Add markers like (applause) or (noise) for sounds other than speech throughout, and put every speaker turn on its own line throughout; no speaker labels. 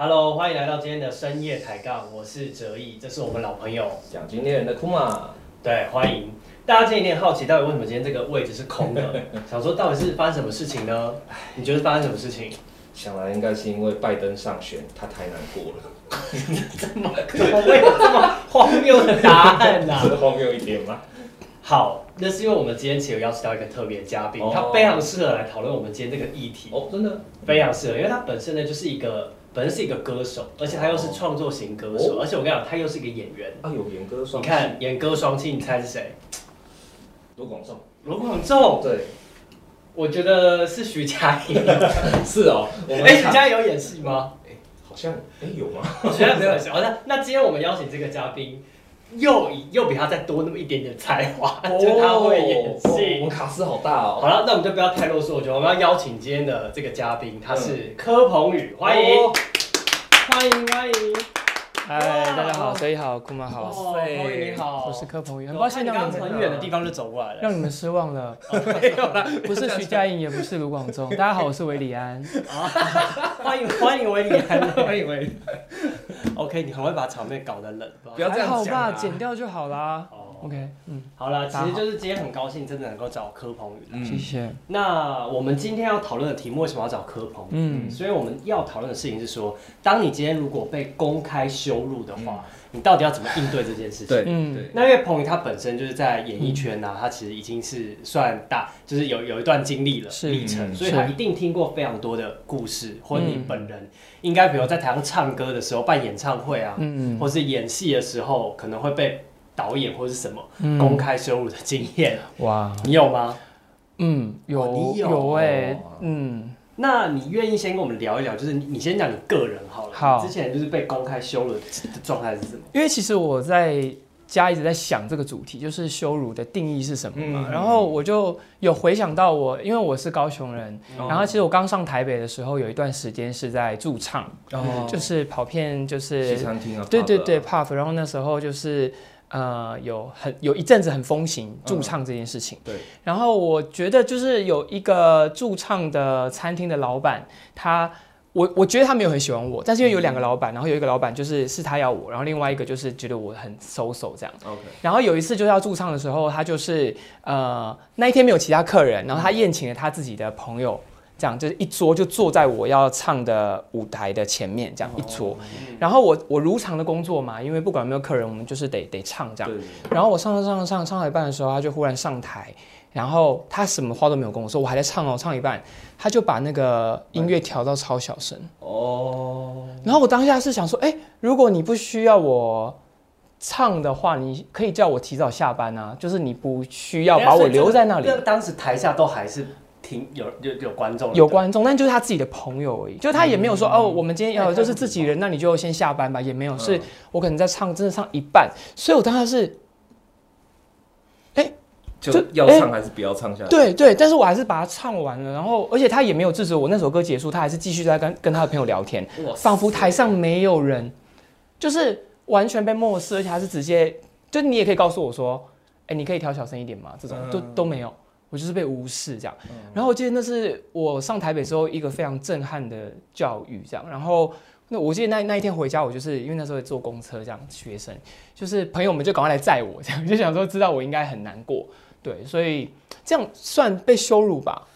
Hello，欢迎来到今天的深夜抬杠，我是哲毅，这是我们老朋友。
奖金猎人的库玛，
对，欢迎。大家今天有点好奇，到底为什么今天这个位置是空的？(laughs) 想说到底是发生什么事情呢？你觉得发生什么事情？
想来应该是因为拜登上选，他太难过了。
怎么可能会有这么荒谬的答案呢、
是荒谬一点吗？
好，那是因为我们今天其实有邀请到一个特别嘉宾，
哦
他非常适合来讨论我们今天这个议题，
哦，真的？
非常适合，因为他本身呢就是一个本身是一个歌手，而且他又是创作型歌手，
哦
而且我跟你讲，他又是一个演员。
啊，有演歌双
你看演歌双栖，你猜是谁？
罗广仲，
罗广仲，
对，
我觉得是徐佳莹。(laughs)
是哦。我们
哎，徐佳莹有演戏吗？
好像哎有吗？
徐佳莹没有 (laughs) 演戏。好，像那今天我们邀请这个嘉宾，又以又比他再多那么一点点才华，(laughs) (laughs) 就他会演
哦我
戏
们。卡斯好大哦。
好了，那我们就不要太啰嗦，我觉得我们要邀请今天的这个嘉宾，他是柯鹏宇，欢迎。
哦，
欢迎欢迎。
嗨，大家好，谁好，库玛好，
哦，鹏宇你好，
我是柯鹏宇，很
很
抱歉让你们
从很远的地方就走过来了。
让你们失望了，(laughs)
没有啦，
不是徐佳莹，也不是卢广仲，大家好，我是韦礼安，
欢迎欢迎维里安，欢迎维里。(laughs) OK，你很会把场面搞得冷，
不要这
还好吧，
样讲啊。
剪掉就好啦。
哦
OK，嗯，
好了，其实就是今天很高兴，真的能够找柯鹏宇来。
嗯
谢谢，
那我们今天要讨论的题目为什么要找柯鹏宇？
嗯，
所以我们要讨论的事情是说，当你今天如果被公开羞辱的话，你到底要怎么应对这件事情？
对
嗯。
对，
那因为彭宇他本身就是在演艺圈呐、他其实已经是算大，就是有有一段经历了历程，
嗯
所以他一定听过非常多的故事，或者你
嗯。
本人。应该比如在台上唱歌的时候、办演唱会啊，
嗯。
或是演戏的时候，可能会被导演或是什么
嗯。
公开羞辱的经验，
哇，
你有吗？
嗯，有
哦你有
有哎
哦，
嗯，
那你愿意先跟我们聊一聊，就是你你先讲你个人好了，
好。
之前就是被公开羞辱的状态是什么？
因为其实我在家一直在想这个主题，就是羞辱的定义是什么嘛。
嗯
然后我就有回想到我，因为我是高雄人，
哦。
然后其实我刚上台北的时候，有一段时间是在驻唱，
哦。
就是跑遍就是
西
是
餐厅啊，
对对对 puff，然后那时候就是呃有很有一阵子很风行驻唱这件事情。
对，
然后我觉得就是有一个驻唱的餐厅的老板，他。我我觉得他没有很喜欢我，但是因为有两个老板，然后有一个老板就是是他要我，然后另外一个就是觉得我很 so so 这样。
OK，
然后有一次就是要驻唱的时候，他就是呃那一天没有其他客人，然后他宴请了他自己的朋友，这样就是一桌就坐在我要唱的舞台的前面，这样一桌。然后我我如常的工作嘛，因为不管有没有客人，我们就是得得唱这样。然后我唱唱唱唱唱到一半的时候，他就忽然上台，然后他什么话都没有跟我说，我还在唱哦，唱一半，他就把那个音乐调到超小声。
哦，
然后我当下是想说，哎，如果你不需要我唱的话，你可以叫我提早下班啊，就是你不需要把我留在那里。
那当时台下都还是听有有有观众，
有观众，但就是他自己的朋友而已，就他也没有说、
嗯。
哦，我们今天要就是自己人，那你就先下班吧，也没有，是我可能在唱，真的唱一半，所以我当时是
就
就
要唱还是不要唱下去？
对对，但是我还是把它唱完了，然后而且他也没有制止我，那首歌结束，他还是继续在跟跟他的朋友聊天，仿佛台上没有人，就是完全被漠视，而且还是直接，就你也可以告诉我说，哎，你可以调小声一点吗？这种都
嗯。
都没有，我就是被无视这样。然后我记得那是我上台北之后一个非常震撼的教育，这样。然后那我记得那那一天回家，我就是因为那时候坐公车这样，学生就是朋友们就赶快来载我，这样 (laughs) 就想说知道我应该很难过，对，所以这样算被羞辱吧？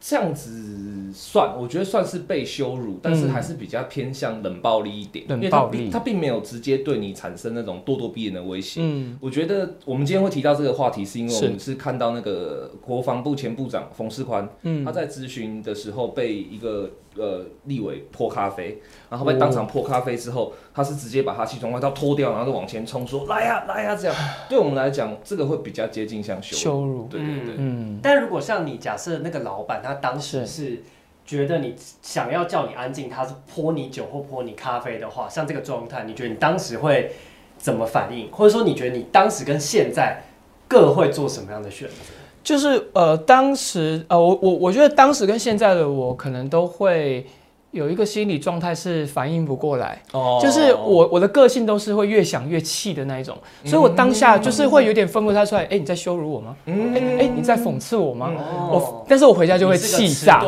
这样子算，我觉得算是被羞辱，但是还是比较偏向冷暴力一点，
冷
因为他并他并没有直接对你产生那种咄咄逼人的威胁。
嗯。
我觉得我们今天会提到这个话题，是因为我们是看到那个国防部前部长冯世宽，
嗯。
他在咨询的时候被一个呃立委泼咖啡，然后被当场泼咖啡之后，他是直接把他西装外套脱掉，然后就往前冲说来呀、来呀、这样，(sighs) 对我们来讲，这个会比较接近像羞辱。
羞辱，
对对对，
嗯
但如果像你假设那个老板他当时
是
是觉得你想要叫你安静，他是泼你酒或泼你咖啡的话，像这个状态，你觉得你当时会怎么反应？或者说你觉得你当时跟现在各会做什么样的选择？
就是呃，当时呃，我我我觉得当时跟现在的我可能都会有一个心理状态是反应不过来，
哦。
就是我我的个性都是会越想越气的那一种，所以我当下就是会有点分不太出来，哎、你在羞辱我吗？
嗯
哎哎、你在讽刺我吗？
哦
我，但是我回家就会气炸。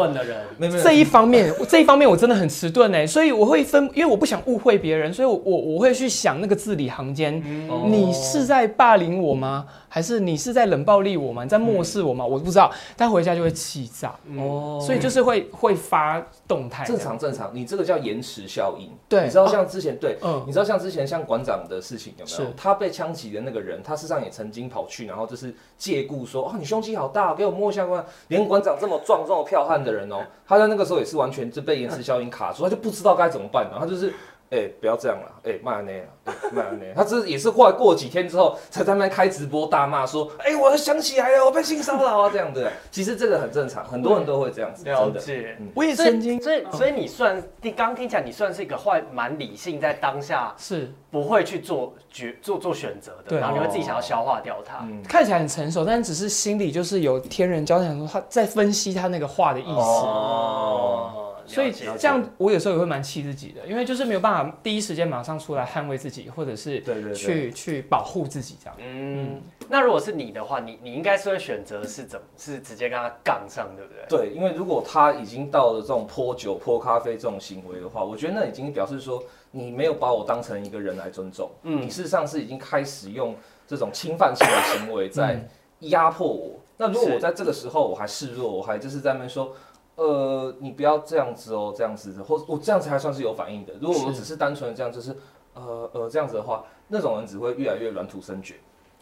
这一方面，这一方面我真的很迟钝哎，所以我会分，因为我不想误会别人，所以我我我会去想那个字里行间，
哦
你是在霸凌我吗？还是你是在冷暴力我吗？你在漠视我吗？我不知道，但回家就会气炸，
哦
所以就是会会发动态这
正
样，
常正常，你这个叫延迟效应。
对
你知道像之前对，
嗯
你知道像之前像馆长的事情有没有？他被枪击的那个人，他事实上也曾经跑去，然后就是借故说，哦，你胸肌好大，给我摸一下关。连馆长这么壮、这么彪悍的人哦，他在那个时候也是完全就被延迟效应卡住，他就不知道该怎么办，然后他就是。哎、不要这样了，哎、慢点啊，哎慢点。他这也是后来过几天之后，才在那边开直播大骂说，哎、我想起来了，我被性骚扰啊，这样的。其实这个很正常，很多人都会这样子，
了。解。
我也曾经
所以所以你算，你刚听起来你算是一个坏蛮理性，在当下
是
不会去做决做做选择的，然后你会自己想要消化掉它。
嗯，
看起来很成熟，但只是心里就是有天人交战，说他在分析他那个话的意思。
哦，
所以这样，我有时候也会蛮气自己的，因为就是没有办法第一时间马上出来捍卫自己，或者是
对对对。
去去保护自己这样。
嗯，那如果是你的话，你你应该是会选择是怎么是直接跟他杠上，对不对？
对，因为如果他已经到了这种泼酒、泼咖啡这种行为的话，我觉得那已经表示说你没有把我当成一个人来尊重，
嗯
你事实上是已经开始用这种侵犯性的行为 (laughs) 在压迫我。那如果我在这个时候我还示弱，我还就是在那边说。呃，你不要这样子哦，这样子的，或我这样子还算是有反应的。如果我
们
只是单纯的这样，就是呃呃这样子的话，那种人只会越来越软土生绝，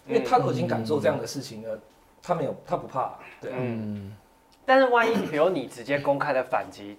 因为他都已经敢做这样的事情了，他没有，他不怕、对啊。
嗯，
但是万一比如你直接公开的反击，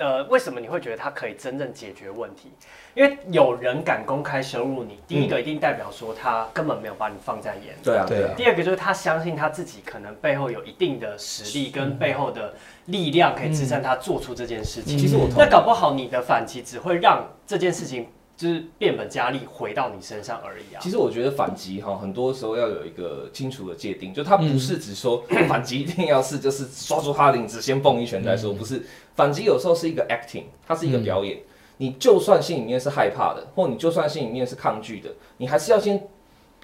呃，为什么你会觉得他可以真正解决问题？因为有人敢公开羞辱你，第一个一定代表说他根本没有把你放在眼里。
对啊，
对。
第二个就是他相信他自己可能背后有一定的实力跟背后的力量可以支撑他做出这件事情。
其实我
那搞不好你的反击只会让这件事情就是变本加厉回到你身上而已啊
其。实我觉得反击哈，很多时候要有一个清楚的界定，就它不是只说 (clears throat) 反击一定要是就是抓住他的领子先蹦一拳再说，不是反击有时候是一个 acting，它是一个表演。你就算心里面是害怕的，或你就算心里面是抗拒的，你还是要先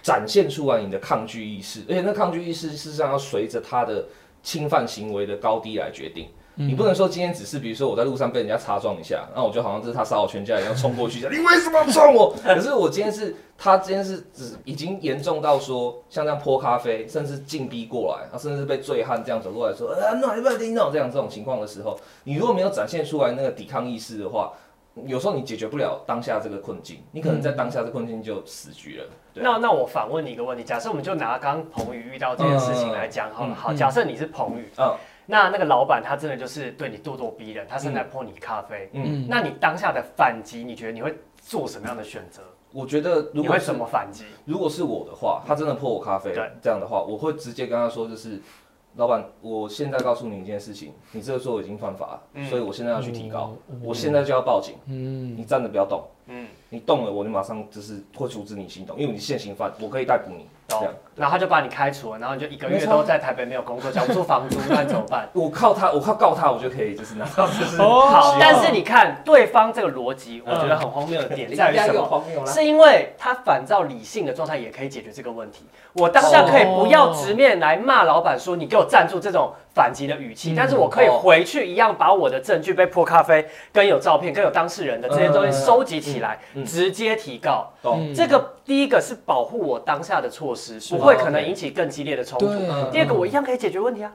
展现出来你的抗拒意识，而且那抗拒意识事实上要随着他的侵犯行为的高低来决定。你不能说今天只是比如说我在路上被人家擦撞一下，那我就好像这是他杀我全家一样冲过去讲你为什么要撞我？(laughs) 可是我今天是他今天是只已经严重到说像这样泼咖啡，甚至禁逼过来，啊，甚至是被醉汉这样走过来说啊那不听到这样这种情况的时候，你如果没有展现出来那个抵抗意识的话，有时候你解决不了当下这个困境，你可能在当下这困境就死局了。
那那我反问你一个问题，假设我们就拿刚刚彭宇遇到这件事情来讲好了，
嗯
好，假设你是彭宇，
嗯
那那个老板他真的就是对你咄咄逼人，他正在泼你咖啡，
嗯，
那你当下的反击，你觉得你会做什么样的选择？
我觉得如
你会
果是
怎么反击？
如果是我的话，他真的泼我咖啡
对，
这样的话，我会直接跟他说，就是老板，我现在告诉你一件事情，你这个做已经犯法了，
嗯。
所以我现在要去提高，
嗯。
我现在就要报警，
嗯，
你站着不要动，
嗯，
你动了我就马上就是会阻止你行动，因为你现行犯，我可以逮捕你，这
懂
样。。
然后他就把你开除了，然后你就一个月都在台北没有工作，交不出房租，那你怎么办？(laughs)
我靠他，我靠告他，我就可以就是拿到就是
哦
好，但是你看对方这个逻辑，我觉得很荒谬的点在于什
有
么？是因为他反照理性的状态也可以解决这个问题。我当下可以不要直面来骂老板说你给我站住这种反击的语气，
嗯
但是我可以回去一样把我的证据被泼咖啡、跟有照片、跟有当事人的这些东西收集起来，直接提告。
懂？
这个第一个是保护我当下的措施，
是
不会可能引起更激烈的冲突。第二个，我一样可以解决问题啊。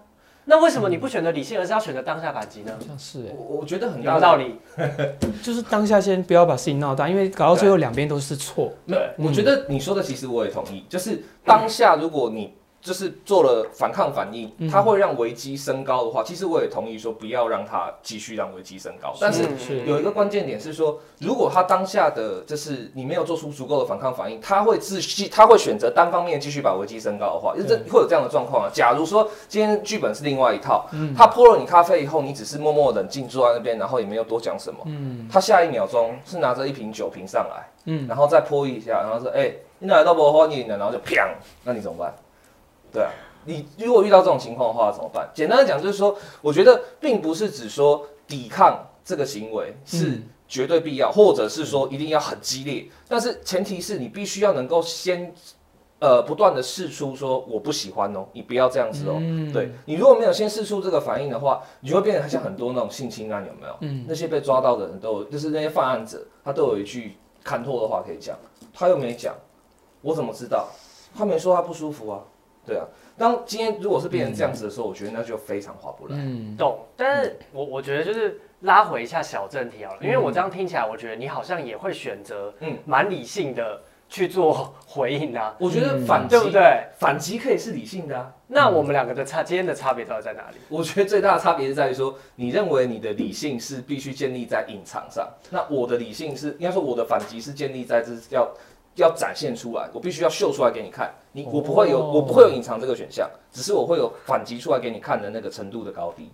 那为什么你不选择理性，而是要选择当下反击呢？
好像是哎，
我我觉得很
有道理？(laughs)
就是当下先不要把事情闹大，因为搞到最后两边都是错。
对，
我觉得你说的其实我也同意，就是当下如果你就是做了反抗反应，
嗯
它会让危机升高的话，其实我也同意说不要让它继续让危机升高。但是有一个关键点是说，如果他当下的就是你没有做出足够的反抗反应，他会自续他会选择单方面继续把危机升高的话，这会有这样的状况啊。假如说今天剧本是另外一套，他泼了你咖啡以后，你只是默默冷静坐在那边，然后也没有多讲什么，
嗯
他下一秒钟是拿着一瓶酒瓶上来。
嗯，
然后再泼一下，然后说：“哎、你哪来都不欢迎的？”然后就砰，那你怎么办？对啊，你如果遇到这种情况的话怎么办？简单的讲就是说，我觉得并不是只说抵抗这个行为是
嗯
绝对必要，或者是说一定要很激烈，但是前提是你必须要能够先。呃，不断的试出说我不喜欢哦，你不要这样子哦。
嗯
对你如果没有先试出这个反应的话，你就会变得像很多那种性侵案，有没有？
嗯
那些被抓到的人都有，就是那些犯案者，他都有一句看透的话可以讲，他又没讲，我怎么知道？他没说他不舒服啊，对啊。当今天如果是变成这样子的时候，我觉得那就非常划不来。
嗯，
懂，但是我我觉得就是拉回一下小正题好了，因为
嗯
我这样听起来，我觉得你好像也会选择
嗯
蛮理性的去做回应啊，
我觉得
嗯
反击，
对不对？
反击可以是理性的啊。
那我们两个的差，今天的差别到底在哪里？
我觉得最大的差别是在于说，你认为你的理性是必须建立在隐藏上，那我的理性是应该说我的反击是建立在这是要要展现出来，我必须要秀出来给你看。你我不会有
哦
我不会有隐藏这个选项，只是我会有反击出来给你看的那个程度的高低。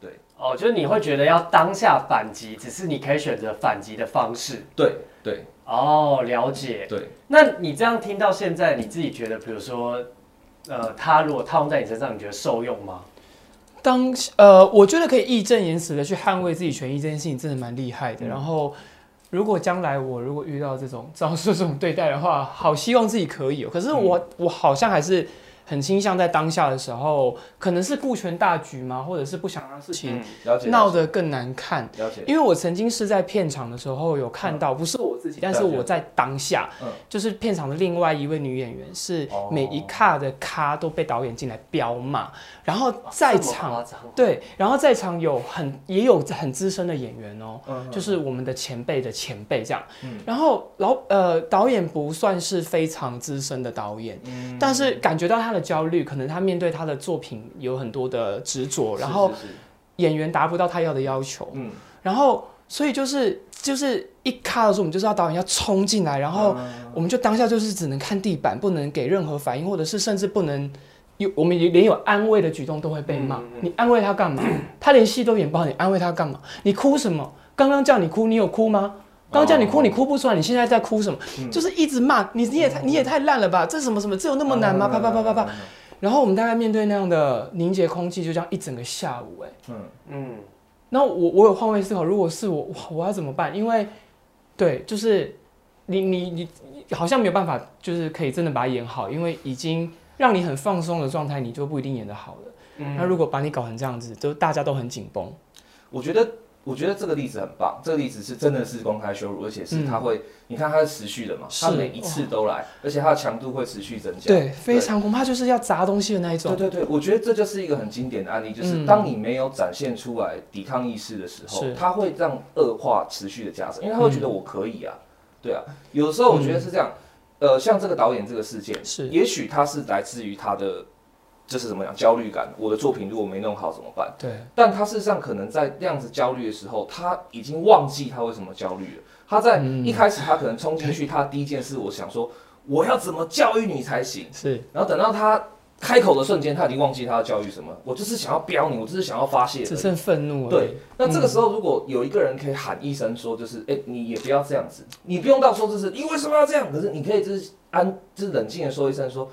对哦，就是你会觉得要当下反击，只是你可以选择反击的方式。
对对
哦，了解。
对，
那你这样听到现在，你自己觉得，比如说，呃，他如果套用在你身上，你觉得受用吗？
当呃，我觉得可以义正言辞的去捍卫自己权益这件事情，真的蛮厉害的。
嗯
然后，如果将来我如果遇到这种 (laughs) 遭受这种对待的话，好希望自己可以、哦。可是我、我好像还是很倾向在当下的时候，可能是顾全大局嘛，或者是不想让事情闹得更难看。
了解，
因为我曾经是在片场的时候有看到，不是我自己，但是我在当下，
嗯。
就是片场的另外一位女演员，是
哦
每一卡的咖都被导演进来彪骂，然后在场对，然后在场有很也有很资深的演员哦，
嗯。
就是我们的前辈的前辈这样。
嗯。
然后老呃导演不算是非常资深的导演，
嗯。
但是感觉到他的焦虑，可能他面对他的作品有很多的执着，然后演员达不到他要的要求，
嗯，
然后所以就是就是一卡的时候，我们就知道导演要冲进来，然后
嗯
我们就当下就是只能看地板，不能给任何反应，或者是甚至不能有我们连有安慰的举动都会被骂。
嗯嗯嗯
你安慰他干嘛？他连戏都演不好，你安慰他干嘛？你哭什么？刚刚叫你哭，你有哭吗？刚刚叫你哭，
哦
你哭不出来，你现在在哭什么？
嗯
就是一直骂你，你也太你也太烂了吧？这什么什么，这有那么难吗？啪啪啪啪啪。然后我们大概面对那样的凝结空气，就这样一整个下午、哎。
嗯，
嗯，
那我我有换位思考，如果是我，哇，我要怎么办？因为，对，就是你你你好像没有办法，就是可以真的把它演好，因为已经让你很放松的状态，你就不一定演得好了。
嗯
那如果把你搞成这样子，就大家都很紧绷。
我觉得，我觉得这个例子很棒，这个例子是真的是公开羞辱，而且是
嗯。
他会，你看它是持续的嘛，
是。
它每一次都来，而且它的强度会持续增加。
对，非常恐怕就是要砸东西的那一种。
对对对，我觉得这就是一个很经典的案例，就是
嗯。
当你没有展现出来抵抗意识的时候
是，
它会让恶化持续的加深，因为他会觉得我可以啊，对啊，有的时候我觉得是这样，呃，像这个导演这个事件，
是。
也许他是来自于他的，就是怎么讲焦虑感，我的作品如果没弄好怎么办？
对，
但他事实上可能在那样子焦虑的时候，他已经忘记他为什么焦虑了。他在
嗯
一开始他可能冲进去，他第一件事我想说我要怎么教育你才行，
是
然后等到他开口的瞬间，他已经忘记他要教育什么，我就是想要飙你，我就是想要发泄。
只剩愤怒。
对，那这个时候如果有一个人可以喊一声说，就是哎、你也不要这样子，你不用到说就是你为什么要这样，可是你可以就是安就是冷静的说一声说，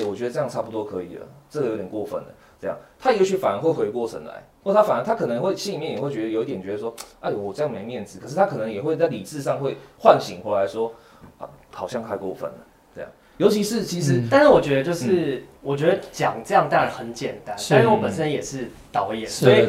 哎、我觉得这样差不多可以了，这个有点过分了，这样。他也许反而会回过神来，或他反而他可能会心里面也会觉得有一点觉得说，哎呦我这样没面子，可是他可能也会在理智上会唤醒回来说，啊好像太过分了，这样，尤其是其实。
嗯
但是我觉得就是，我觉得讲这样当然很简单，
是
但是我本身也是导演，所以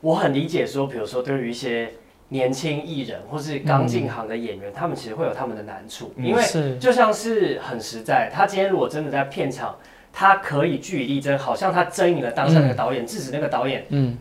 我很理解说，比如说对于一些年轻艺人或是刚进行的演员，他们其实会有他们的难处，
嗯
因为
是。
就像是很实在，他今天如果真的在片场，他可以据理力争，好像他争赢了当下那个导演，制止那个导演
嗯，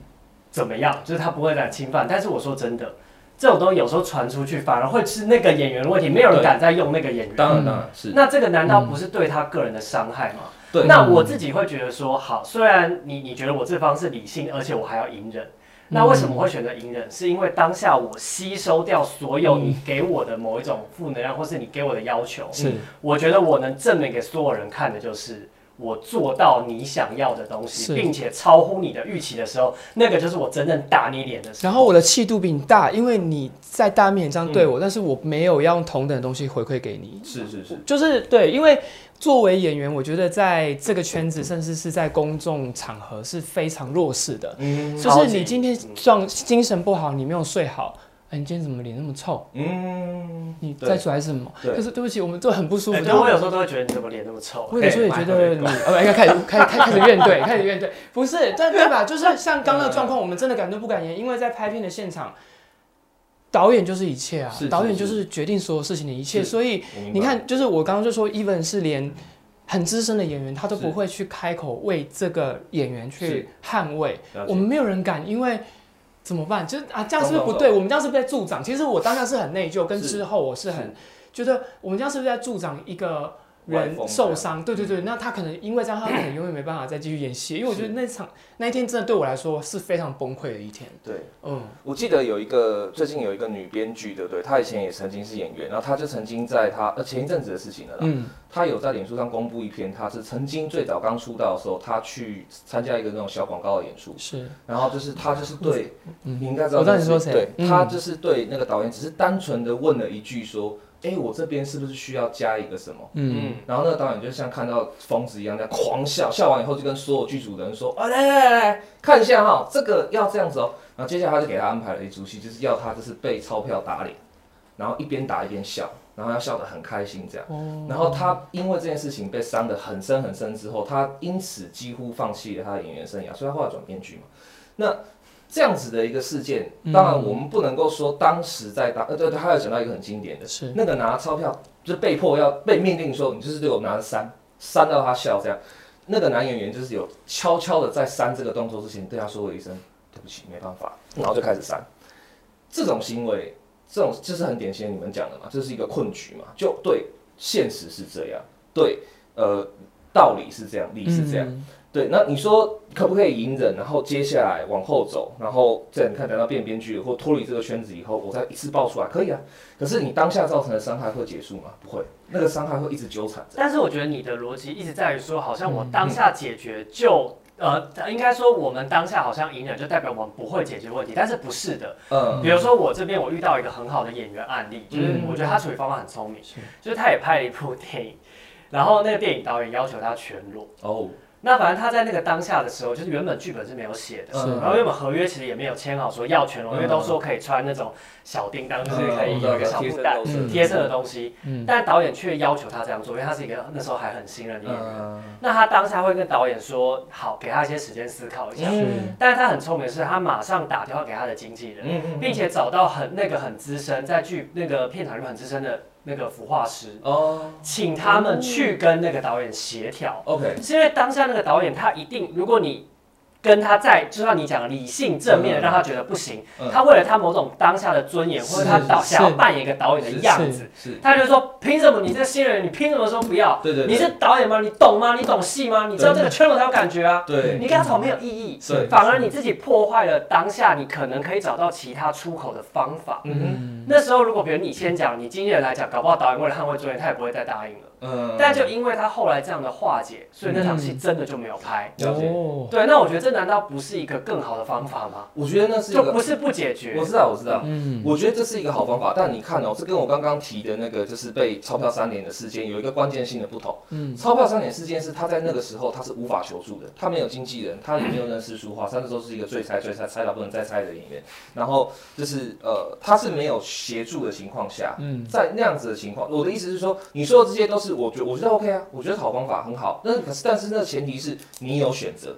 怎么样，就是他不会再侵犯。但是我说真的，这种东西有时候传出去，反而会是那个演员的问题，没有人敢再用那个演员。
当然当然是，
那这个难道不是对他个人的伤害吗？
对，
那我自己会觉得说，好，虽然你你觉得我这方是理性，而且我还要隐忍，那为什么会选择隐忍？是因为当下我吸收掉所有你给我的某一种负能量，或是你给我的要求，
是
我觉得我能证明给所有人看的就是，我做到你想要的东西，并且超乎你的预期的时候，那个就是我真正打你脸的时候。
然后我的气度比你大，因为你在大面这样对我，但是我没有要用同等的东西回馈给你。
是是是，
就是对，因为作为演员，我觉得在这个圈子，甚至是在公众场合是非常弱势的。
嗯
就是你今天状精神不好，你没有睡好，哎，你今天怎么脸那么臭？
嗯，
你
对
再出来是什么？
对
就是对不起，我们都很不舒服。
我有时候都会觉得你怎么脸那么臭。
我有时候也觉得你，呃，要开始开开开始怨怼，开始怨怼，不是，但对吧？就是像刚刚的状况，我们真的敢怒不敢言，因为在拍片的现场，导演就是一切啊
是是，
导演就是决定所有事情的一切，所以你，看，就是我刚刚就说，even 是连很资深的演员，他都不会去开口为这个演员去捍卫，我们没有人敢，因为。怎么办？就是啊，这样是不是不对？我们这样是不是在助长？其实我当下是很内疚，跟之后我是很觉得我们这样是不是在助长一个人受伤？对对对，那他可能因为这样，他可能永远没办法再继续演戏。因为我觉得那场那一天真的对我来说是非常崩溃的一天。
对。
嗯，
我记得有一个最近有一个女编剧，对不对？她以前也曾经是演员，然后她就曾经在她呃前一阵子的事情了啦。
嗯，
她有在脸书上公布一篇，她是曾经最早刚出道的时候，她去参加一个那种小广告的演出，
是，
然后就是她就是对，
嗯
你应该知道
我知道你说谁
对，
嗯
她就是对那个导演只是单纯的问了一句说，哎，我这边是不是需要加一个什么？
嗯，
然后那个导演就像看到疯子一样在狂笑，笑完以后就跟所有剧组的人说：“啊，来来来来，看一下哈，这个要这样子哦。”然后接下来他就给他安排了一出戏，就是要他就是被钞票打脸，然后一边打一边笑，然后要笑得很开心这样。
哦
然后他因为这件事情被伤得很深很深之后，他因此几乎放弃了他的演员生涯，所以他后来转编剧嘛。那这样子的一个事件，当然我们不能够说当时在当，呃对对，他有讲到一个很经典的，
是
那个拿钞票就是被迫要被命令说，你就是对我拿着扇，扇到他笑这样。那个男演员就是有悄悄的在扇这个动作之前对他说了一声对不起，没办法，然后就开始扇。这种行为，这种就是很典型你们讲的嘛，这是一个困局嘛，就对，现实是这样，对，呃，道理是这样，理是这样。
嗯
对，那你说可不可以隐忍，然后接下来往后走，然后再你看等到变编剧或脱离这个圈子以后，我再一次爆出来，可以啊。可是你当下造成的伤害会结束吗？不会，那个伤害会一直纠缠着。
但是我觉得你的逻辑一直在于说，好像我当下解决就。呃，应该说我们当下好像隐忍，就代表我们不会解决问题，但是不是的。
嗯，
比如说我这边我遇到一个很好的演员案例，就是
嗯
我觉得他处理方法很聪明，
是
就是他也拍了一部电影，然后那个电影导演要求他全裸。
哦，
那反正他在那个当下的时候，就是原本剧本是没有写的，然后原本合约其实也没有签好说要全裸，因为
嗯
都说可以穿那种小叮当，就是可以有一个小布袋
嗯。
贴身的东西，
嗯。
但导演却要求他这样做，因为他是一个那时候还很新人的演员。
嗯，
那他当下会跟导演说好，给他一些时间思考一下。
嗯。
但是他很聪明的是，他马上打电话给他的经纪人，
嗯。
并且找到很那个很资深，在剧那个片场里面很资深的那个服化师，
哦
请他们去跟那个导演协调。
，OK，
是因为当下那个导演他一定，如果你跟他在，就像你讲的理性正面让他觉得不行，
嗯
他为了他某种当下的尊严，或者他导
是
想要扮演一个导演的样子，他就说凭什么你这新人，你凭什么说不要？
对对对
你是导演吗？你懂吗？你懂戏吗？你知道这个圈我才有感觉啊。
对，
你跟他吵没有意义，
对
反而你自己破坏了当下，你可能可以找到其他出口的方法。
嗯
那时候如果比如你先讲，你经纪人来讲，搞不好导演为了捍卫尊严，他也不会再答应了。
嗯，
但就因为他后来这样的化解，所以那场戏真的就没有拍。
了解
哦，
对，那我觉得这难道不是一个更好的方法吗？
我觉得那是一个
就不是不解决
我。知道，我知道。
嗯，
我觉得这是一个好方法，但你看哦，这跟我刚刚提的那个就是被钞票三连的事件有一个关键性的不同。
嗯
钞票三连事件是他在那个时候他是无法求助的，他没有经纪人，他也没有认识书画，他那时候是一个最菜最菜菜到不能再菜的演员。然后就是呃，他是没有协助的情况下，
嗯
在那样子的情况，我的意思是说，你说的这些都是我觉我觉得 OK 啊，我觉得好方法很好。那可是但是那前提是你有选择。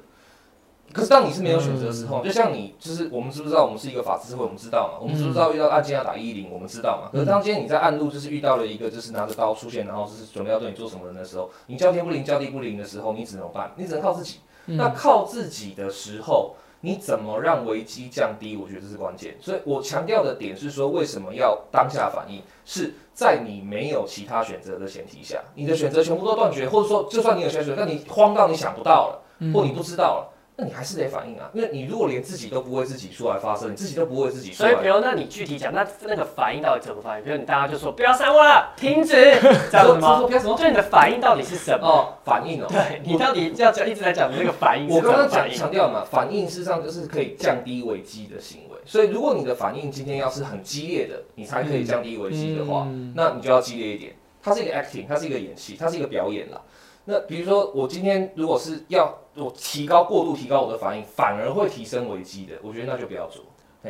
可是当你是没有选择的时候，就像你就是我们知不知道我们是一个法治社会，我们知道嘛？我们知不知道遇到案件要打一一零，我们知道嘛？可是当今天你在暗路就是遇到了一个就是拿着刀出现，然后就是准备要对你做什么人的时候，你叫天不灵叫地不灵的时候，你只能办？你只能靠自己。那靠自己的时候，你怎么让危机降低？我觉得这是关键。所以我强调的点是说，为什么要当下反应？是在你没有其他选择的前提下，你的选择全部都断绝，或者说就算你有选择，那你慌到你想不到了，或你不知道了。那你还是得反应啊，因为你如果连自己都不为自己出来发声，你自己都不为自己出来，
所以，比如那你具体讲，那那个反应到底怎么反应？比如你大家就说不要删我了，停止，(laughs) 这样子吗就你的反应到底是什么？
哦，反应哦，
对你到底要讲一直在讲的那个反应是
我刚刚讲？强调嘛，反应事实上就是可以降低危机的行为。所以如果你的反应今天要是很激烈的，你才可以降低危机的话，
嗯
那你就要激烈一点。它是一个 acting，它是一个演戏，它是一个表演啦。那比如说我今天如果是要我提高过度提高我的反应，反而会提升危机的，我觉得那就不要做。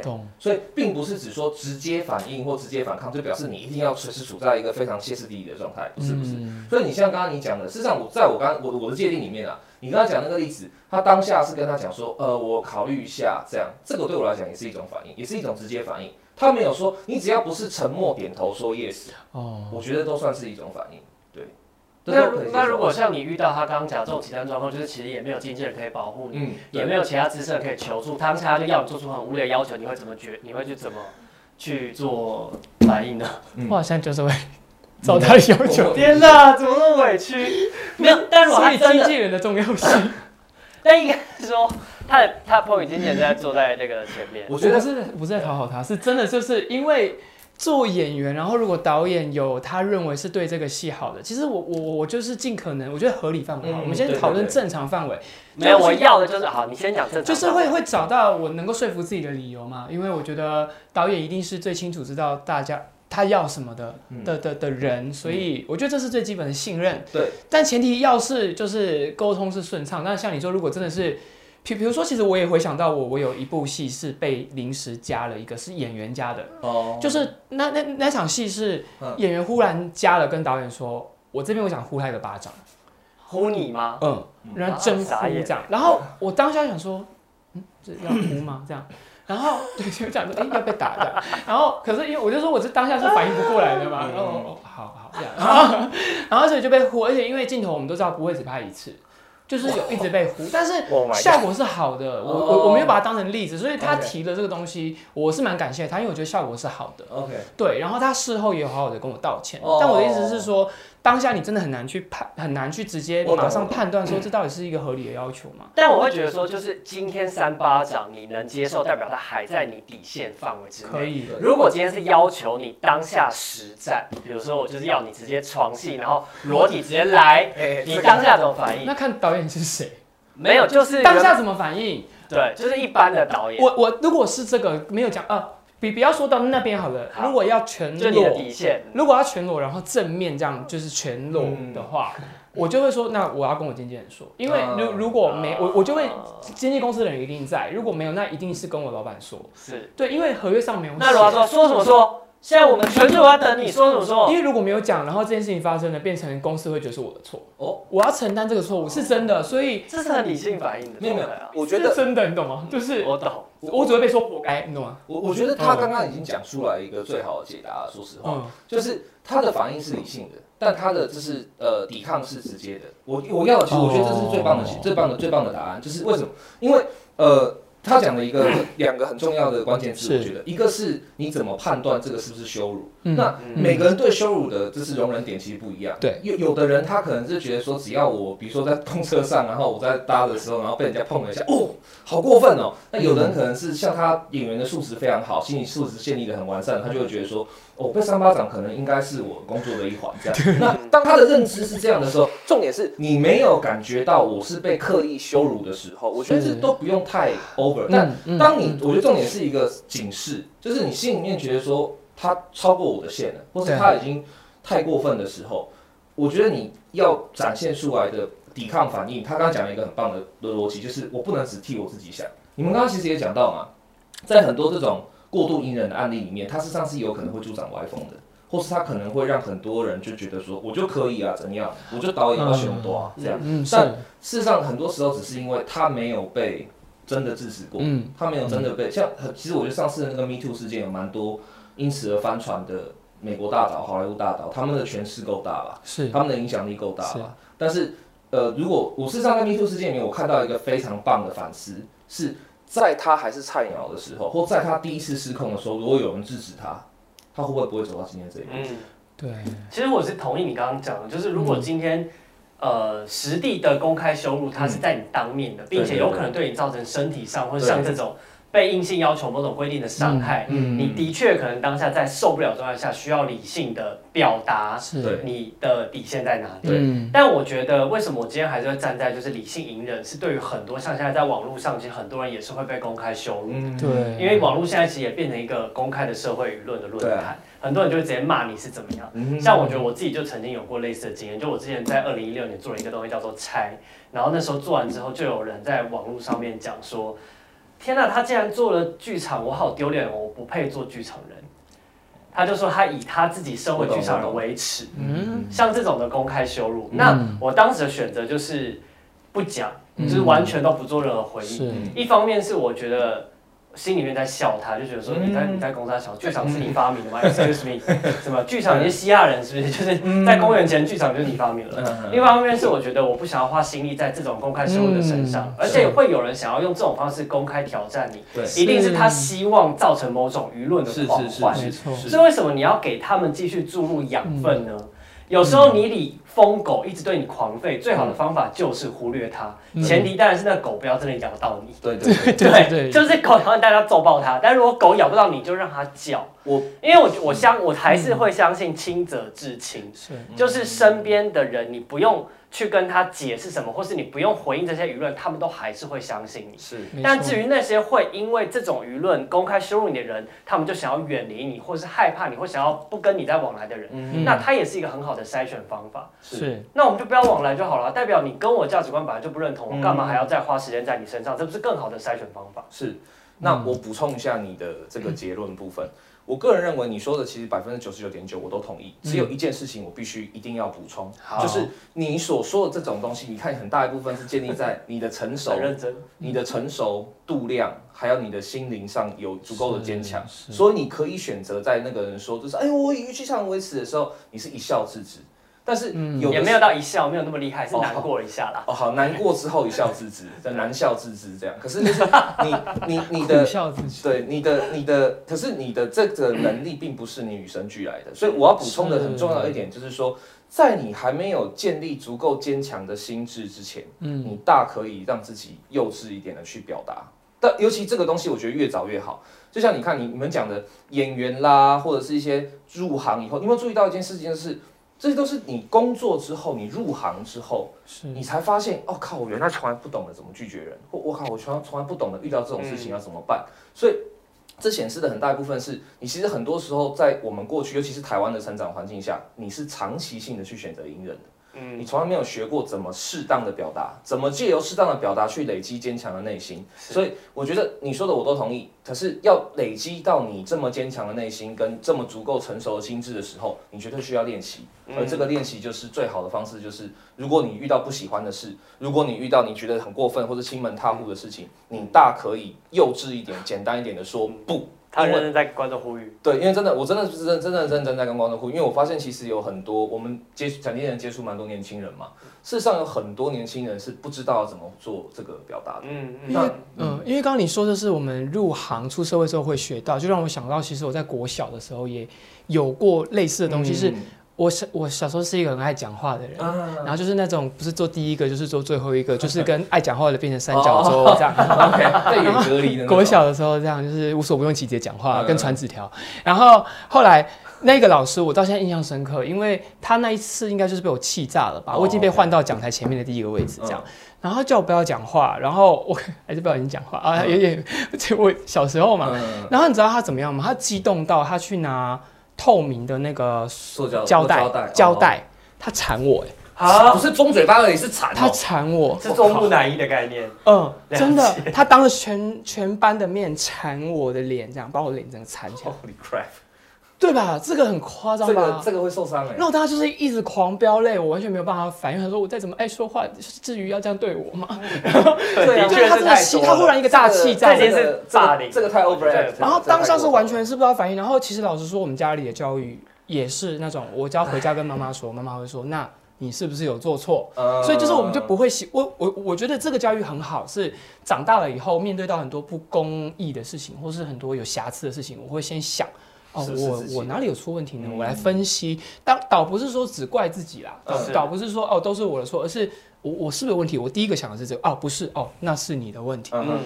懂。
所以并不是只说直接反应或直接反抗，就表示你一定要随时处在一个非常歇斯底里的状态，不是不是。
嗯
所以你像刚刚你讲的，事实上我在我刚我我的界定里面啊，你刚刚讲那个例子，他当下是跟他讲说，呃，我考虑一下，这样，这个对我来讲也是一种反应，也是一种直接反应。他没有说你只要不是沉默点头说 yes，
哦，
我觉得都算是一种反应，
那那如果像你遇到他刚刚讲这种极端状况，就是其实也没有经纪人可以保护你，
嗯，
也没有其他资深可以求助，当下就要你做出很无理的要求，你会怎么觉？你会去怎么去做反应呢？
我好像就是会照他的要求，
天哪，怎么那么委屈？没有，(laughs) 但如果他真的，
经纪人的重要性，(laughs)
但应该是说他的他的 point 经纪人在坐在那个前面，
我
我觉得
是不是在讨好他，是真的就是因为做演员，然后如果导演有他认为是对这个戏好的，其实我我我就是尽可能，我觉得合理范围好。
嗯
我们先讨论正常范围，
没有，我要的就是好，你先讲正常，
就是会会找到我能够说服自己的理由嘛，因为我觉得导演一定是最清楚知道大家他要什么的
嗯
的的的人，所以我觉得这是最基本的信任。
对，
但前提要是就是沟通是顺畅。但像你说，如果真的是，比比如说，其实我也回想到我我有一部戏是被临时加了一个是演员加的，
哦，
就是那那那场戏是
嗯
演员忽然加了，跟导演说，我这边我想呼他一个巴掌，
呼你吗？
嗯，然后
啊
真呼这样，然后我当下想说，嗯，这要呼吗？这样。然后对，就讲说，哎、要被打的。然后可是因为我就说，我这当下是反应不过来的嘛。
嗯
然后哦，好好这样。(laughs) 然后 (laughs) 然后所以就被呼，而且因为镜头我们都知道不会只拍一次，就是有一直被呼，但是
Oh
效果是好的。我
哦
我我没有把它当成例子，所以他提了这个东西，我是蛮感谢他，因为我觉得效果是好的。
OK，
对，然后他事后也有好好的跟我道歉。
哦
但我的意思是说，当下你真的很难去判，很难去直接马上判断说这到底是一个合理的要求吗？
但我会觉得说，就是今天三巴掌你能接受，代表他还在你底线范围之内。
可以。
如果今天是要求你当下实战，比如说我就是要你直接床戏，然后裸体直接来，
哎
你当下怎么反应？
那看导演是谁，
没有，就是
当下怎么反应？
对，就是一般的导演，
我我如果是这个没有讲啊，比不要说到那边好了。
好
如果要全
就你的
裸，
底线。
如果要全裸，然后正面这样就是全裸
嗯
的话，我就会说，那我要跟我经纪人说，因为如
嗯
如果没我我就会
啊
经纪公司的人一定在，如果没有，那一定是跟我老板说。
是。
对，因为合约上没有。
那如果说说什么说，现在我们全组要等你说什么说
因。为如果没有讲，然后这件事情发生了，变成公司会觉得是我的错，
哦，
我要承担这个错误是真的，所以
这是很理性反应的
没有没有我觉得
是真的，你懂吗？就是
我懂。
我只会被说活该，你懂吗？
我我觉得他刚刚已经讲出来一个最好的解答了，说实话。
嗯，
就是他的反应是理性的，但他的就是呃抵抗是直接的。我我要的，其实我觉得这是最棒的、
哦
最棒的、最棒的答案。就是为什么？因为呃，他讲了一个两个很重要的关键字，我觉得一个是你怎么判断这个是不是羞辱。
嗯
那
嗯
每个人对羞辱的就是容忍点其实不一样。
对，
有有的人他可能是觉得说，只要我比如说在公车上，然后我在搭的时候，然后被人家碰了一下，哦，好过分哦。那有的人可能是像他演员的素质非常好，心理素质建立的很完善，他就会觉得说，哦，被三巴掌可能应该是我工作的一环这样。那当他的认知是这样的时候，(laughs) 重点是你没有感觉到我是被刻意羞辱的时候，我觉得这
是
都不用太 over。
那
当你，我觉得重点是一个警示，就是你心里面觉得说他超过我的线了，或是他已经太过分的时候，我觉得你要展现出来的抵抗反应，他刚刚讲了一个很棒的的逻辑，就是我不能只替我自己想。你们刚刚其实也讲到嘛，在很多这种过度隐忍的案例里面，它事实上是有可能会助长歪风的，或是它可能会让很多人就觉得说，我就可以啊，怎样，我就导演要选多啊，这样。
嗯
但事实上，很多时候只是因为他没有被真的制止过，
嗯。
他没有真的被像很，其实我觉得上次的那个 Me Too 事件有蛮多因此而翻船的美国大导、好莱坞大导，他们的权势够大吧，
是。
他们的影响力够大
是。
吧。但是呃，如果我事实上在 Me Too 事件里面，我看到一个非常棒的反思，是在他还是菜鸟的时候，或在他第一次失控的时候，如果有人制止他，他会不会不会走到今天这一步？
嗯，
对。
其实我是同意你刚刚讲的，就是如果今天呃实地的公开羞辱，他是在你当面的，并且有可能对你造成身体上或者像这种被硬性要求某种规定的伤害，
嗯
你的确可能当下在受不了状态下，需要理性的表达
是。
你的底线在哪里。
对。
嗯
但我觉得，为什么我今天还是会站在就是理性隐忍，是对于很多像现在在网络上，其实很多人也是会被公开羞辱。
嗯，
对，
因为网络现在其实也变成一个公开的社会舆论的论坛，很多人就会直接骂你是怎么样。
嗯。
像我觉得我自己就曾经有过类似的经验，就我之前在二零一六年做了一个东西叫做拆，然后那时候做完之后，就有人在网络上面讲说：“天啊，他竟然做了剧场，我好丢脸哦，我不配做剧场人。”他就说他以他自己身为剧场人为耻，
嗯。
像这种的公开羞辱，
嗯。
那我当时的选择就是不讲，就是完全都不做任何回应。一方面是我觉得心里面在笑他，就觉得说
嗯
你在你在公司小剧场是你发明的吗？(laughs) Excuse me，什么剧场你是西亚人是不是？(laughs) 就是在公元前剧场就是你发明了。
嗯
另一方面是我觉得我不想要花心力在这种公开羞辱的身上
嗯，
而且会有人想要用这种方式公开挑战你，
对，
一定是他希望造成某种舆论的
是
狂欢。
是是是
没错
是
所以为什么你要给他们继续注入养分呢？有时候你理疯狗一直对你狂吠，最好的方法就是忽略它。
嗯
前提当然是那狗不要真的咬到你。
对对 (laughs) 对，
对对，
就是狗咬你大家揍爆它，但如果狗咬不到你，就让它叫。
我
因为我我相我还是会相信亲者至亲，
是
就是身边的人，你不用去跟他解释什么，或是你不用回应这些舆论，他们都还是会相信你。
是
但至于那些会因为这种舆论公开羞辱你的人，他们就想要远离你，或是害怕你，或想要不跟你再往来的人，
嗯
那他也是一个很好的筛选方法。
是
那我们就不要往来就好了，代表你跟我价值观本来就不认同，我
嗯
干嘛还要再花时间在你身上？这不是更好的筛选方法？
是。那我补充一下你的这个结论部分。我个人认为你说的其实百分之九十九点九我都同意，只有一件事情我必须一定要补充，
好
就是你所说的这种东西，你看很大一部分是建立在你的成熟
很、认真。
你的成熟度量，还有你的心灵上有足够的坚强，所以你可以选择在那个人说就是哎我以剧场为耻的时候，你是一笑置之。但是有的
也没有到一笑，没有那么厉害，是
哦
难过一下啦。
哦，好，难过之后一笑置之，(laughs) 的难笑置之这样。可是就是你你你的
笑自己，
对你的你的，可是你的这个能力并不是你与生俱来的，所以我要补充的很重要一点就是说，在你还没有建立足够坚强的心智之前，
嗯
你大可以让自己幼稚一点的去表达。但尤其这个东西，我觉得越早越好。就像你看你你们讲的演员啦，或者是一些入行以后，你有没有注意到一件事情，就是这些都是你工作之后，你入行之后，
是
你才发现，哦靠，我原来从来不懂得怎么拒绝人，或我靠，我从来从来不懂得遇到这种事情要怎么办。所以这显示的很大一部分是你其实很多时候在我们过去，尤其是台湾的成长环境下，你是长期性的去选择隐忍的。
嗯
你从来没有学过怎么适当的表达，怎么借由适当的表达去累积坚强的内心。所以我觉得你说的我都同意，可是要累积到你这么坚强的内心跟这么足够成熟的心智的时候，你绝对需要练习。而这个练习就是最好的方式，就是如果你遇到不喜欢的事，如果你遇到你觉得很过分或者亲门踏户的事情，你大可以幼稚一点、简单一点的说不。
他认真在跟观众呼吁，
对，因为真的，我真的是真真的认真在跟观众呼吁，因为我发现其实有很多我们接触展店人接触蛮多年轻人嘛，事实上有很多年轻人是不知道怎么做这个表达的。
嗯嗯，
因为嗯，因为刚刚你说的是我们入行出社会之后会学到，就让我想到，其实我在国小的时候也有过类似的东西。是我小我小时候是一个很爱讲话的人，
啊
然后就是那种不是做第一个就是做最后一个，就是 (laughs) 跟爱讲话的变成三角洲这样。(laughs)
OK，被远隔离的那种
国小的时候这样，就是无所不用其极地讲话，
嗯
跟传纸条。然后后来那个老师，我到现在印象深刻，因为他那一次应该就是被我气炸了吧，
哦
我已经被
OK
换到讲台前面的第一个位置这样
嗯。
然后叫我不要讲话，然后我 (laughs) 还是不小心讲话啊，有点，就我小时候嘛。
嗯，
然后你知道他怎么样吗？他激动到他去拿透明的那个
塑胶
胶带
胶带，
他缠我，哎，
好
不，是封嘴巴而已，是缠
他
哦。
缠我，
是做木乃伊的概念，(laughs)
嗯，真的，他当着全全班的面缠我的脸，这样把我脸整个缠起来
，Holy crap！
对吧？这个很夸张吧？
这个这个会受伤哎
然。后他就是一直狂飙泪，我完全没有办法反应。他说我再怎么爱说话，至于要这样对我吗？
对 (laughs)
就是他真的气。他忽然一个大气炸
这已经是
这个
霸凌
这个太 over
对
然后当下是完全是不知道反应。然后其实老实说，我们家里的教育也是那种，我只要回家跟妈妈说，妈妈会说，那你是不是有做错？
呃
所以就是我们就不会喜我我我觉得这个教育很好，是长大了以后面对到很多不公义的事情，或是很多有瑕疵的事情，我会先想哦，我我哪里有出问题呢？
嗯
我来分析。当倒不是说只怪自己啦，倒倒不是说哦都是我的错，而是我我是不是有问题？我第一个想的是这个，哦不是哦，那是你的问题。
嗯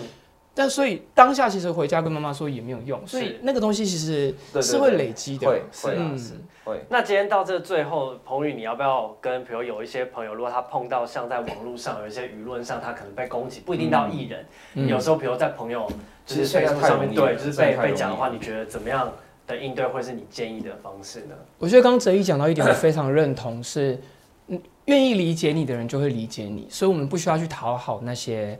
但所以当下其实回家跟妈妈说也没有用，所以那个东西其实是会累积的。
会
是
会
嗯，
会。
那今天到这最后，彭宇，你要不要跟，比如有一些朋友，如果他碰到像在网络上有一些舆论上，他可能被攻击，不一定到艺人，
嗯
有时候比如在朋友就是 Facebook 上面对，就是被被讲的话，你觉得怎么样的应对或是你建议的方式呢？
我觉得刚刚哲一讲到一点，我非常认同，是嗯愿意理解你的人就会理解你，所以我们不需要去讨好那些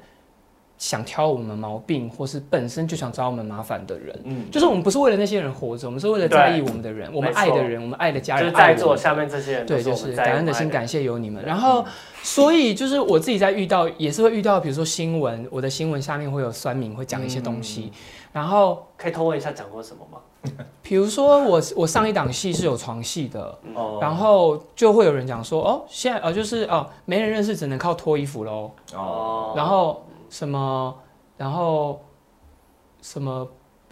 想挑我们毛病或是本身就想找我们麻烦的人。
嗯，
就是我们不是为了那些人活着，我们是为了在意我们的人，我们爱的人，我们爱的家
就是
人，
在座下面这些人都
对，就是感恩的心，感谢有你们。然后，所以就是我自己在遇到，也是会遇到，比如说新闻，我的新闻下面会有酸民会讲一些东西，然后
可以偷问一下讲过什么吗？
比如说我我上一档戏是有床戏的，
哦
然后就会有人讲说，哦，现在呃就是哦没人认识，只能靠脱衣服喽，
哦，
然后什么，然后什么，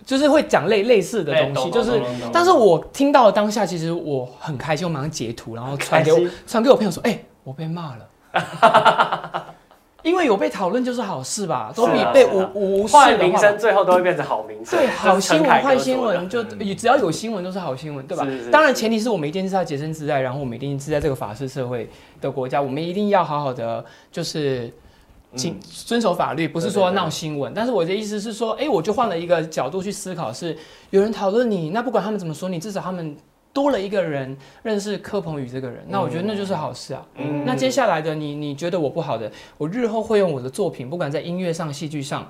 就是会讲类类似的
哎
东西，
懂
就是但是我听到的当下，其实我很开心，我马上截图，然后传给 (laughs) 传给我朋友说：“哎、我被骂了。”因为有被讨论就是好事吧，都比被无无
坏名声，最后都会变成好名声。
对，好新闻、坏新闻，就
嗯
只要有新闻都是好新闻，对吧？当然，前提是我们一定是要洁身自爱，然后我们一定是在这个法治社会的国家，我们一定要好好的就是谨遵守法律，不是说闹新闻。但是我的意思是说，哎，我就换了一个角度去思考，是有人讨论你，那不管他们怎么说你，至少他们多了一个人认识柯鹏宇这个人，那我觉得那就是好事啊。
嗯
那接下来的你，你觉得我不好的，我日后会用我的作品，不管在音乐上、戏剧上，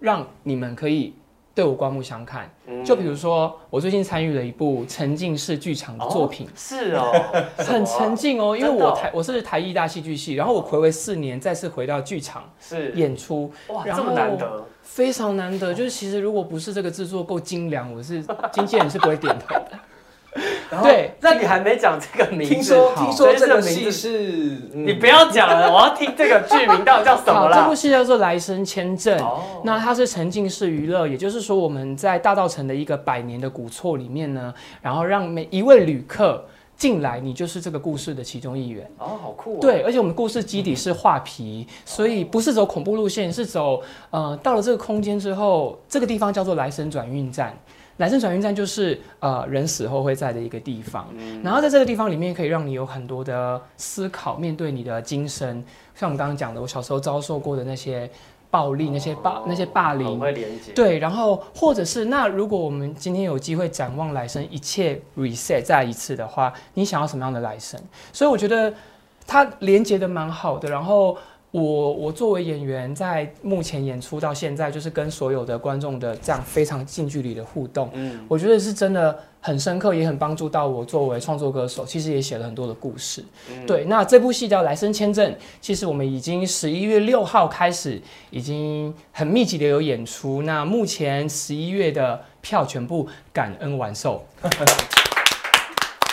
让你们可以对我刮目相看。
嗯
就比如说，我最近参与了一部沉浸式剧场的作品
哦，是哦，(laughs)
很沉浸哦，因为我台我是台艺大戏剧系，然后我暌违四年再次回到剧场
是
演出，
哇，
然
这么难得，
非常难得。就是其实如果不是这个制作够精良，我是经纪人是不会点头的。
然后
对，
那你还没讲这个名字，
听说
好
听说这个戏是，嗯
你不要讲了，我要听这个剧名到底叫什么
了，这部？戏叫做《来生签证》。
哦，
那它是沉浸式娱乐，也就是说我们在大道城的一个百年的古厝里面呢，然后让每一位旅客进来，你就是这个故事的其中一员。
哦，好酷哦，
对，而且我们故事基底是画皮，所以不是走恐怖路线，是走呃到了这个空间之后，这个地方叫做来生转运站。来生转运站就是呃人死后会在的一个地方，
嗯
然后在这个地方里面可以让你有很多的思考，面对你的今生。像我们刚刚讲的，我小时候遭受过的那些暴力、那些霸、那些霸凌，对，然后或者是那如果我们今天有机会展望来生，一切 reset 再一次的话，你想要什么样的来生？所以我觉得它连接的蛮好的。然后我我作为演员，在目前演出到现在，就是跟所有的观众的这样非常近距离的互动，
嗯，
我觉得是真的很深刻，也很帮助到我作为创作歌手，其实也写了很多的故事。
嗯
对，那这部戏叫《来生签证》，其实我们已经十一月六号开始，已经很密集的有演出。那目前十一月的票全部感恩完售。(laughs)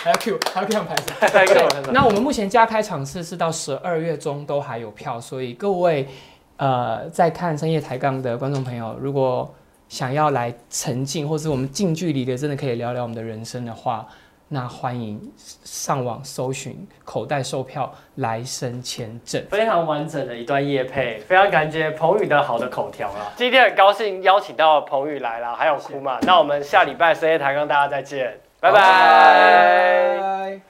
还要 Q，还要
到
那我们目前加开场次是到十二月中都还有票，所以各位呃在看深夜抬杠的观众朋友，如果想要来沉浸，或是我们近距离的真的可以聊聊我们的人生的话，那欢迎上网搜寻口袋售票来生签证。
非常完整的一段夜配，非常感谢彭宇的好的口条啦。今天很高兴邀请到彭宇来啦，还有哭嘛。那我们下礼拜深夜抬杠大家再见，拜
拜。